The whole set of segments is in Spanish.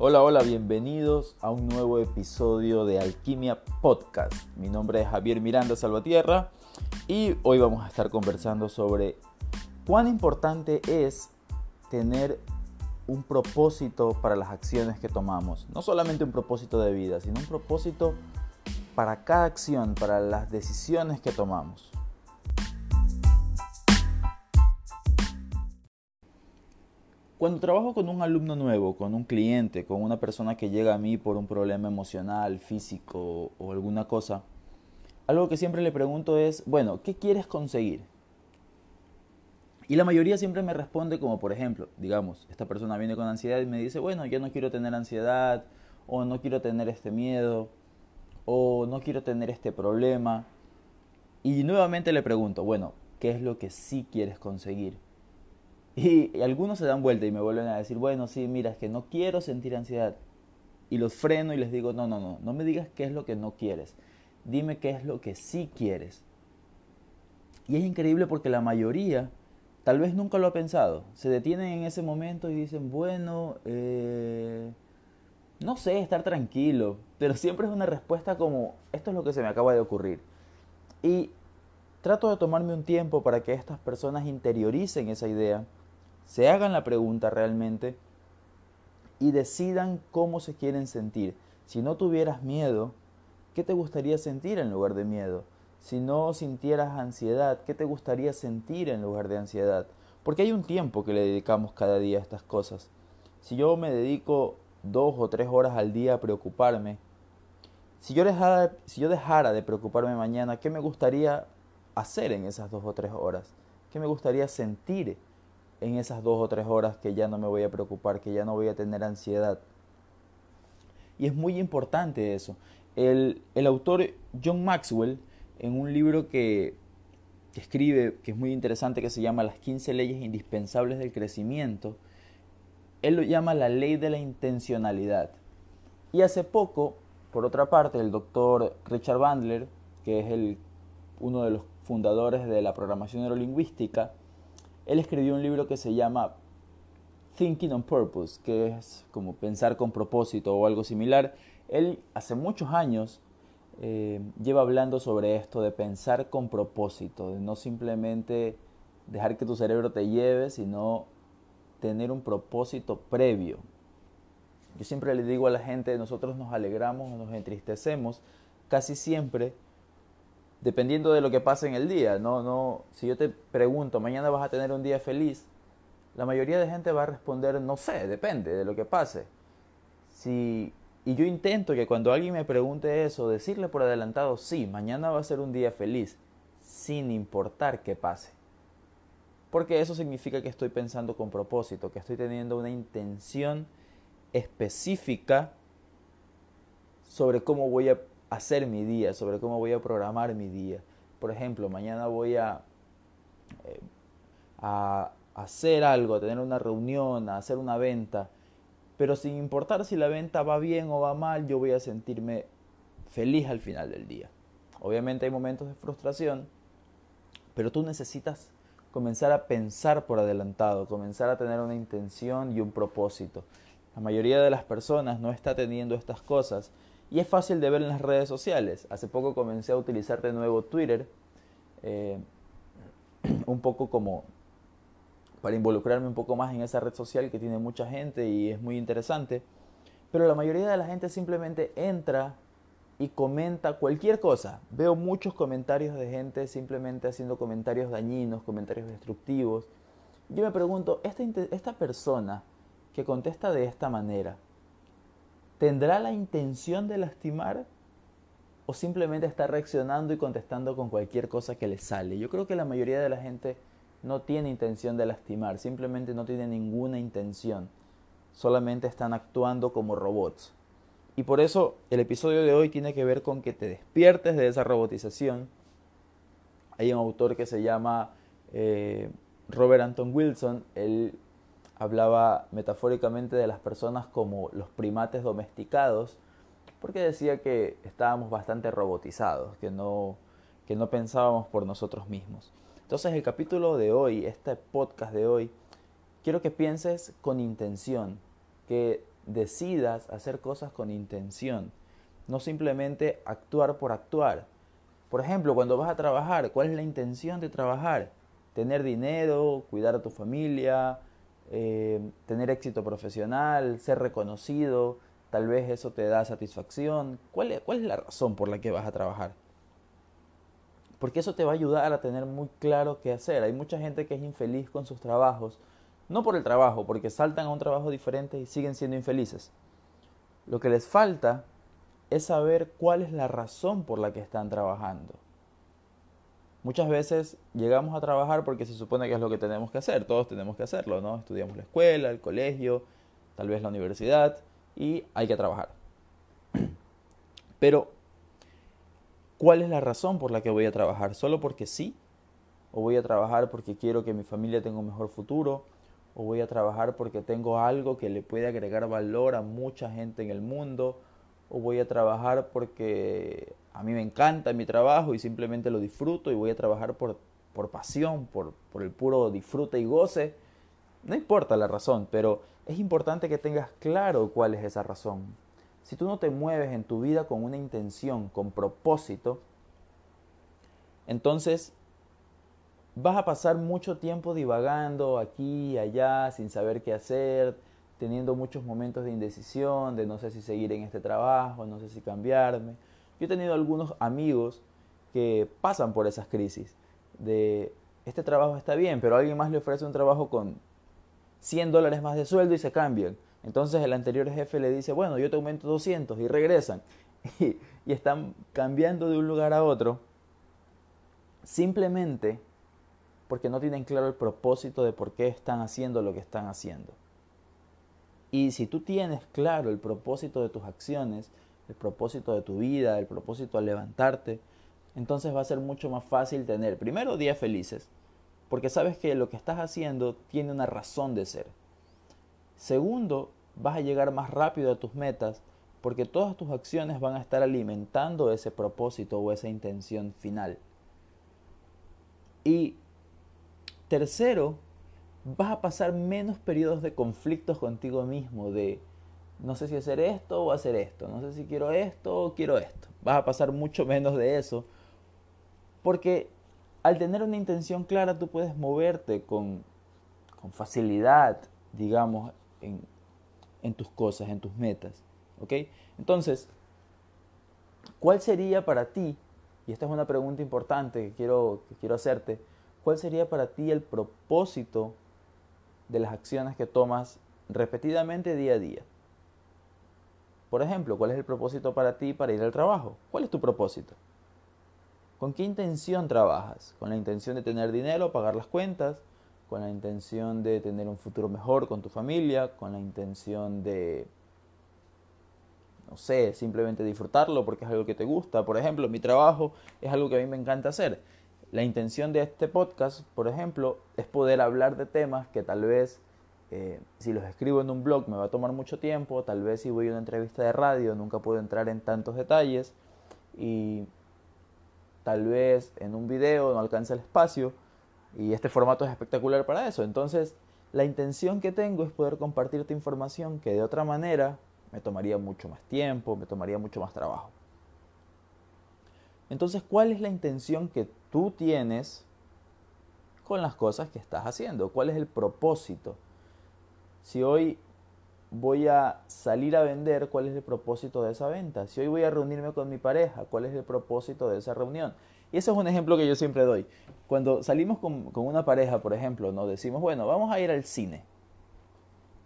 Hola, hola, bienvenidos a un nuevo episodio de Alquimia Podcast. Mi nombre es Javier Miranda Salvatierra y hoy vamos a estar conversando sobre cuán importante es tener un propósito para las acciones que tomamos. No solamente un propósito de vida, sino un propósito para cada acción, para las decisiones que tomamos. Cuando trabajo con un alumno nuevo, con un cliente, con una persona que llega a mí por un problema emocional, físico o alguna cosa, algo que siempre le pregunto es, bueno, ¿qué quieres conseguir? Y la mayoría siempre me responde como, por ejemplo, digamos, esta persona viene con ansiedad y me dice, bueno, yo no quiero tener ansiedad, o no quiero tener este miedo, o no quiero tener este problema. Y nuevamente le pregunto, bueno, ¿qué es lo que sí quieres conseguir? Y, algunos se dan vuelta y me vuelven a decir, bueno, sí, mira, es que no quiero sentir ansiedad. Y los freno y les digo, no, no, no, no me digas qué es lo que no quieres. Dime qué es lo que sí quieres. Y es increíble porque la mayoría tal vez nunca lo ha pensado. Se detienen en ese momento y dicen, bueno, eh, no sé, estar tranquilo. Pero siempre es una respuesta como, esto es lo que se me acaba de ocurrir. Y trato de tomarme un tiempo para que estas personas interioricen esa idea se hagan la pregunta realmente y decidan cómo se quieren sentir. Si no tuvieras miedo, ¿qué te gustaría sentir en lugar de miedo? Si no sintieras ansiedad, ¿qué te gustaría sentir en lugar de ansiedad? Porque hay un tiempo que le dedicamos cada día a estas cosas. Si yo me dedico dos o tres horas al día a preocuparme, si yo dejara, si yo dejara de preocuparme mañana, ¿qué me gustaría hacer en esas dos o tres horas? ¿Qué me gustaría sentir en esas dos o tres horas que ya no me voy a preocupar, que ya no voy a tener ansiedad. Y es muy importante eso. El, autor John Maxwell, en un libro que, que, escribe, que es muy interesante, que se llama Las 15 leyes indispensables del crecimiento, él lo llama la ley de la intencionalidad. Y hace poco, por otra parte, el doctor Richard Bandler, que es el, uno de los fundadores de la programación neurolingüística, él escribió un libro que se llama Thinking on Purpose, que es como pensar con propósito o algo similar. Él hace muchos años eh, lleva hablando sobre esto de pensar con propósito, de no simplemente dejar que tu cerebro te lleve, sino tener un propósito previo. Yo siempre le digo a la gente, nosotros nos alegramos, nos entristecemos casi siempre dependiendo de lo que pase en el día. No, no, si yo te pregunto, mañana vas a tener un día feliz, la mayoría de gente va a responder, no sé, depende de lo que pase. Si, y yo intento que cuando alguien me pregunte eso, decirle por adelantado, sí, mañana va a ser un día feliz, sin importar qué pase. Porque eso significa que estoy pensando con propósito, que estoy teniendo una intención específica sobre cómo voy a hacer mi día, sobre cómo voy a programar mi día. Por ejemplo, mañana voy a, eh, a hacer algo, a tener una reunión, a hacer una venta, pero sin importar si la venta va bien o va mal, yo voy a sentirme feliz al final del día. Obviamente hay momentos de frustración, pero tú necesitas comenzar a pensar por adelantado, comenzar a tener una intención y un propósito. La mayoría de las personas no está teniendo estas cosas y es fácil de ver en las redes sociales. Hace poco comencé a utilizar de nuevo Twitter, eh, un poco como para involucrarme un poco más en esa red social que tiene mucha gente y es muy interesante. Pero la mayoría de la gente simplemente entra y comenta cualquier cosa. Veo muchos comentarios de gente simplemente haciendo comentarios dañinos, comentarios destructivos. Yo me pregunto, esta, esta persona que contesta de esta manera, ¿Tendrá la intención de lastimar o simplemente está reaccionando y contestando con cualquier cosa que le sale? Yo creo que la mayoría de la gente no tiene intención de lastimar, simplemente no tiene ninguna intención, solamente están actuando como robots. Y por eso el episodio de hoy tiene que ver con que te despiertes de esa robotización. Hay un autor que se llama eh, Robert Anton Wilson, hablaba metafóricamente de las personas como los primates domesticados, porque decía que estábamos bastante robotizados, que no, que no pensábamos por nosotros mismos. Entonces el capítulo de hoy, este podcast de hoy, quiero que pienses con intención, que decidas hacer cosas con intención, no simplemente actuar por actuar. Por ejemplo, cuando vas a trabajar, ¿cuál es la intención de trabajar? Tener dinero, cuidar a tu familia, eh, tener éxito profesional, ser reconocido, tal vez eso te da satisfacción. ¿Cuál es, ¿Cuál es la razón por la que vas a trabajar? Porque eso te va a ayudar a tener muy claro qué hacer. Hay mucha gente que es infeliz con sus trabajos, no por el trabajo, porque saltan a un trabajo diferente y siguen siendo infelices. Lo que les falta es saber cuál es la razón por la que están trabajando. Muchas veces llegamos a trabajar porque se supone que es lo que tenemos que hacer, todos tenemos que hacerlo, ¿no? Estudiamos la escuela, el colegio, tal vez la universidad y hay que trabajar. Pero, ¿cuál es la razón por la que voy a trabajar? ¿Solo porque sí? ¿O voy a trabajar porque quiero que mi familia tenga un mejor futuro? ¿O voy a trabajar porque tengo algo que le puede agregar valor a mucha gente en el mundo? ¿O voy a trabajar porque a mí me encanta mi trabajo y simplemente lo disfruto y voy a trabajar por, por pasión, por, por el puro disfrute y goce. No importa la razón, pero es importante que tengas claro cuál es esa razón. Si tú no te mueves en tu vida con una intención, con propósito, entonces vas a pasar mucho tiempo divagando aquí y allá sin saber qué hacer, teniendo muchos momentos de indecisión, de no sé si seguir en este trabajo, no sé si cambiarme. Yo he tenido algunos amigos que pasan por esas crisis de este trabajo está bien, pero alguien más le ofrece un trabajo con 100 dólares más de sueldo y se cambian. Entonces el anterior jefe le dice, bueno, yo te aumento 200 y regresan. Y, y están cambiando de un lugar a otro simplemente porque no tienen claro el propósito de por qué están haciendo lo que están haciendo. Y si tú tienes claro el propósito de tus acciones, el propósito de tu vida, el propósito al levantarte, entonces va a ser mucho más fácil tener, primero, días felices, porque sabes que lo que estás haciendo tiene una razón de ser. Segundo, vas a llegar más rápido a tus metas porque todas tus acciones van a estar alimentando ese propósito o esa intención final. Y tercero, vas a pasar menos periodos de conflictos contigo mismo, de no sé si hacer esto o hacer esto, no sé si quiero esto o quiero esto. Vas a pasar mucho menos de eso, porque al tener una intención clara tú puedes moverte con, con facilidad, digamos, en, en, tus cosas, en tus metas. ¿Ok? Entonces, ¿cuál sería para ti, y esta es una pregunta importante que quiero, que quiero hacerte, ¿cuál sería para ti el propósito de las acciones que tomas repetidamente día a día? Por ejemplo, ¿cuál es el propósito para ti para ir al trabajo? ¿Cuál es tu propósito? ¿Con qué intención trabajas? ¿Con la intención de tener dinero, pagar las cuentas? ¿Con la intención de tener un futuro mejor con tu familia? ¿Con la intención de, no sé, simplemente disfrutarlo porque es algo que te gusta? Por ejemplo, mi trabajo es algo que a mí me encanta hacer. La intención de este podcast, por ejemplo, es poder hablar de temas que tal vez eh, si los escribo en un blog me va a tomar mucho tiempo, tal vez si voy a una entrevista de radio nunca puedo entrar en tantos detalles y tal vez en un video no alcanza el espacio y este formato es espectacular para eso. Entonces, la intención que tengo es poder compartirte información que de otra manera me tomaría mucho más tiempo, me tomaría mucho más trabajo. Entonces, ¿cuál es la intención que tú tienes con las cosas que estás haciendo? ¿Cuál es el propósito? Si hoy voy a salir a vender, ¿cuál es el propósito de esa venta? Si hoy voy a reunirme con mi pareja, ¿cuál es el propósito de esa reunión? Y ese es un ejemplo que yo siempre doy. Cuando salimos con, una pareja, por ejemplo, nos decimos, bueno, vamos a ir al cine.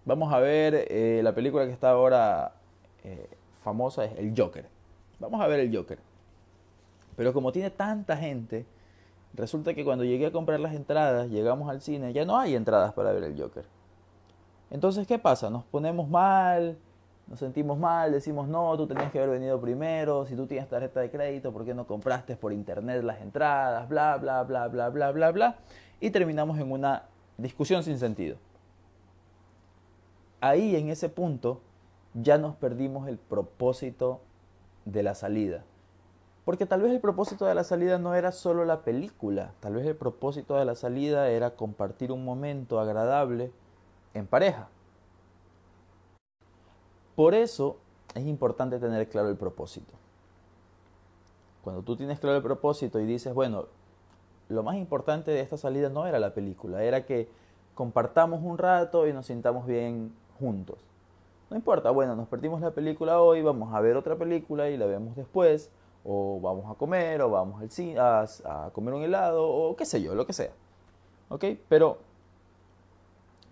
Vamos a ver eh, la película que está ahora eh, famosa, es El Joker. Vamos a ver El Joker. Pero como tiene tanta gente, resulta que cuando llegué a comprar las entradas, llegamos al cine, ya no hay entradas para ver El Joker. Entonces, ¿qué pasa? Nos ponemos mal, nos sentimos mal, decimos, no, tú tenías que haber venido primero, si tú tienes tarjeta de crédito, ¿por qué no compraste por internet las entradas? Bla, bla, bla, bla, bla, bla, bla, Y terminamos en una discusión sin sentido. Ahí, en ese punto, ya nos perdimos el propósito de la salida. Porque tal vez el propósito de la salida no era solo la película, tal vez el propósito de la salida era compartir un momento agradable en pareja. Por eso es importante tener claro el propósito. Cuando tú tienes claro el propósito y dices, bueno, lo más importante de esta salida no era la película, era que compartamos un rato y nos sintamos bien juntos. No importa, bueno, nos perdimos la película hoy, vamos a ver otra película y la vemos después, o vamos a comer, o vamos al a, a comer un helado, o qué sé yo, lo que sea. ¿Ok? Pero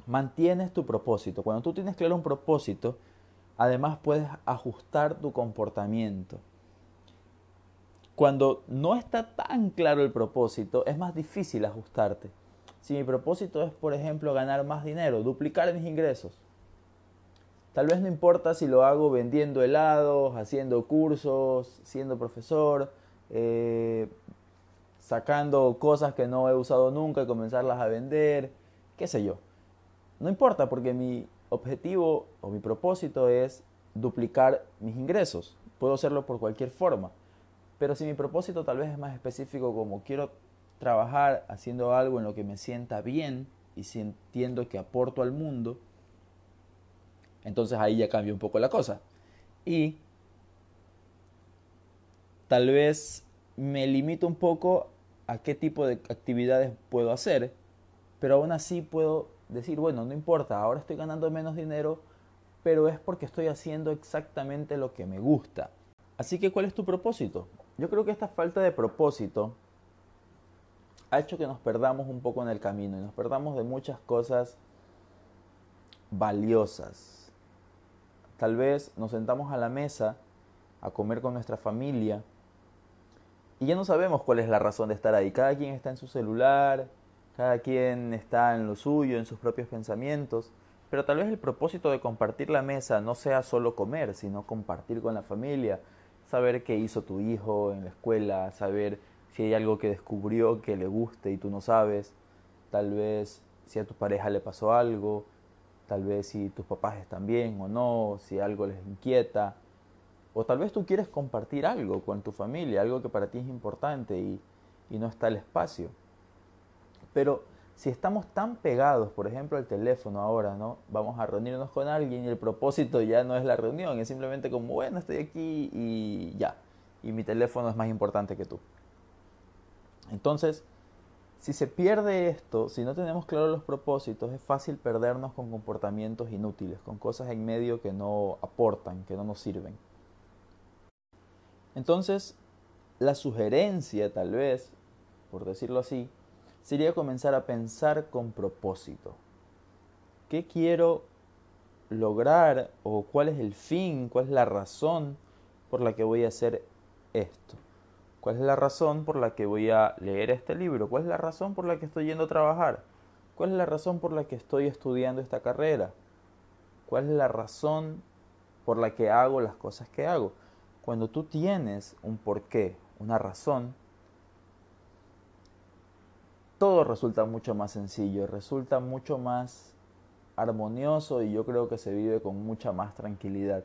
mantienes tu propósito. Cuando tú tienes claro un propósito, además puedes ajustar tu comportamiento. Cuando no está tan claro el propósito, es más difícil ajustarte. Si mi propósito es, por ejemplo, ganar más dinero, duplicar mis ingresos, tal vez no importa si lo hago vendiendo helados, haciendo cursos, siendo profesor, eh, sacando cosas que no he usado nunca y comenzarlas a vender, qué sé yo. No importa porque mi objetivo o mi propósito es duplicar mis ingresos. Puedo hacerlo por cualquier forma. Pero si mi propósito tal vez es más específico como quiero trabajar haciendo algo en lo que me sienta bien y sintiendo que aporto al mundo, entonces ahí ya cambia un poco la cosa. Y tal vez me limito un poco a qué tipo de actividades puedo hacer, pero aún así puedo decir, bueno, no importa, ahora estoy ganando menos dinero, pero es porque estoy haciendo exactamente lo que me gusta. Así que, ¿cuál es tu propósito? Yo creo que esta falta de propósito ha hecho que nos perdamos un poco en el camino y nos perdamos de muchas cosas valiosas. Tal vez nos sentamos a la mesa a comer con nuestra familia y ya no sabemos cuál es la razón de estar ahí. Cada quien está en su celular, cada quien está en lo suyo, en sus propios pensamientos. Pero tal vez el propósito de compartir la mesa no sea solo comer, sino compartir con la familia, saber qué hizo tu hijo en la escuela, saber si hay algo que descubrió que le guste y tú no sabes, tal vez si a tu pareja le pasó algo, tal vez si tus papás están bien o no, si algo les inquieta, o tal vez tú quieres compartir algo con tu familia, algo que para ti es importante y, y no está el espacio. Pero si estamos tan pegados, por ejemplo, al teléfono ahora, ¿no? Vamos a reunirnos con alguien y el propósito ya no es la reunión, es simplemente como, bueno, estoy aquí y ya. Y mi teléfono es más importante que tú. Entonces, si se pierde esto, si no tenemos claros los propósitos, es fácil perdernos con comportamientos inútiles, con cosas en medio que no aportan, que no nos sirven. Entonces, la sugerencia, tal vez, por decirlo así, sería comenzar a pensar con propósito. ¿Qué quiero lograr o cuál es el fin, cuál es la razón por la que voy a hacer esto? ¿Cuál es la razón por la que voy a leer este libro? ¿Cuál es la razón por la que estoy yendo a trabajar? ¿Cuál es la razón por la que estoy estudiando esta carrera? ¿Cuál es la razón por la que hago las cosas que hago? Cuando tú tienes un porqué, una razón, todo resulta mucho más sencillo, resulta mucho más armonioso y yo creo que se vive con mucha más tranquilidad.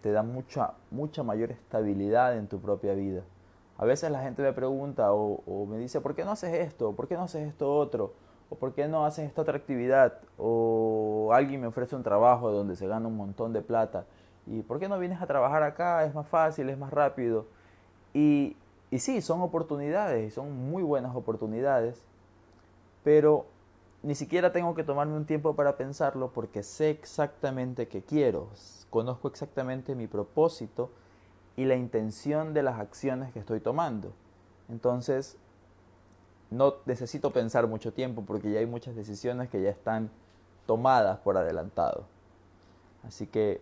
Te da mucha, mucha mayor estabilidad en tu propia vida. A veces la gente me pregunta o, me dice, ¿por qué no haces esto? ¿Por qué no haces esto otro? ¿O por qué no haces esta otra actividad? O alguien me ofrece un trabajo donde se gana un montón de plata. ¿Y por qué no vienes a trabajar acá? Es más fácil, es más rápido. Y, y sí, son oportunidades, son muy buenas oportunidades pero ni siquiera tengo que tomarme un tiempo para pensarlo porque sé exactamente qué quiero, conozco exactamente mi propósito y la intención de las acciones que estoy tomando. Entonces, no necesito pensar mucho tiempo porque ya hay muchas decisiones que ya están tomadas por adelantado. Así que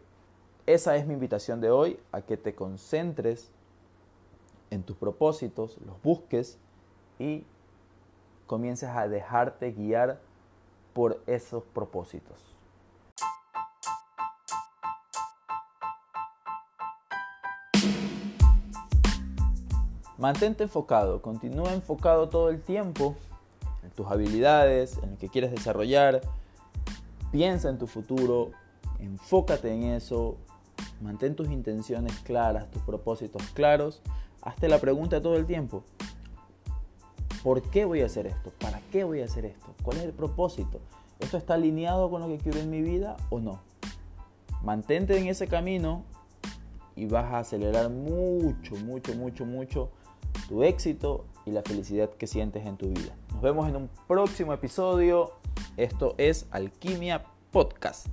esa es mi invitación de hoy, a que te concentres en tus propósitos, los busques y comiences a dejarte guiar por esos propósitos. Mantente enfocado, continúa enfocado todo el tiempo en tus habilidades, en lo que quieres desarrollar. Piensa en tu futuro, enfócate en eso, mantén tus intenciones claras, tus propósitos claros. Hazte la pregunta todo el tiempo. ¿Por qué voy a hacer esto? ¿Para qué voy a hacer esto? ¿Cuál es el propósito? ¿Esto está alineado con lo que quiero en mi vida o no? Mantente en ese camino y vas a acelerar mucho, mucho, mucho, mucho tu éxito y la felicidad que sientes en tu vida. Nos vemos en un próximo episodio. Esto es Alquimia Podcast.